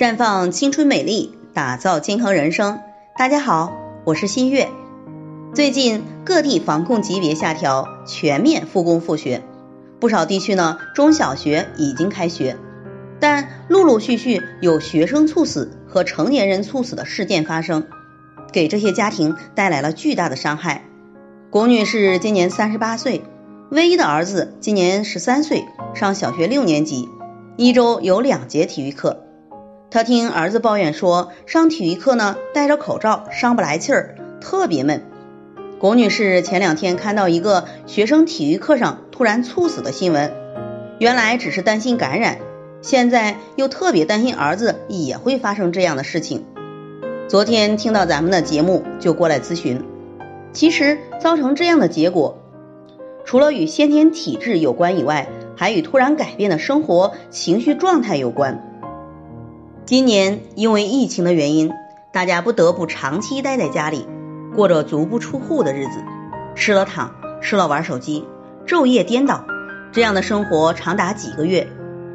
绽放青春美丽，打造健康人生。大家好，我是新月。最近各地防控级别下调，全面复工复学，不少地区呢中小学已经开学，但陆陆续续有学生猝死和成年人猝死的事件发生，给这些家庭带来了巨大的伤害。龚女士今年三十八岁，唯一的儿子今年十三岁，上小学六年级，一周有两节体育课。他听儿子抱怨说，上体育课呢戴着口罩上不来气儿，特别闷。龚女士前两天看到一个学生体育课上突然猝死的新闻，原来只是担心感染，现在又特别担心儿子也会发生这样的事情。昨天听到咱们的节目就过来咨询。其实造成这样的结果，除了与先天体质有关以外，还与突然改变的生活情绪状态有关。今年因为疫情的原因，大家不得不长期待在家里，过着足不出户的日子，吃了躺，吃了玩手机，昼夜颠倒，这样的生活长达几个月，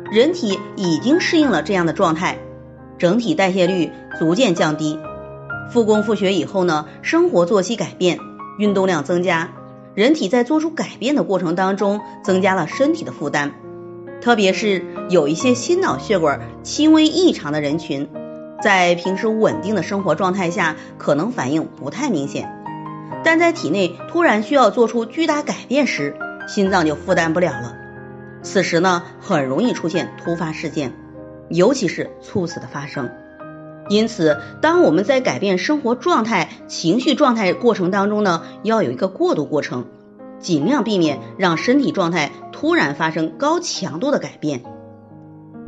人体已经适应了这样的状态，整体代谢率逐渐降低。复工复学以后呢，生活作息改变，运动量增加，人体在做出改变的过程当中，增加了身体的负担。特别是有一些心脑血管轻微异常的人群，在平时稳定的生活状态下，可能反应不太明显，但在体内突然需要做出巨大改变时，心脏就负担不了了。此时呢，很容易出现突发事件，尤其是猝死的发生。因此，当我们在改变生活状态、情绪状态过程当中呢，要有一个过渡过程。尽量避免让身体状态突然发生高强度的改变。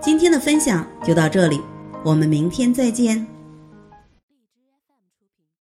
今天的分享就到这里，我们明天再见。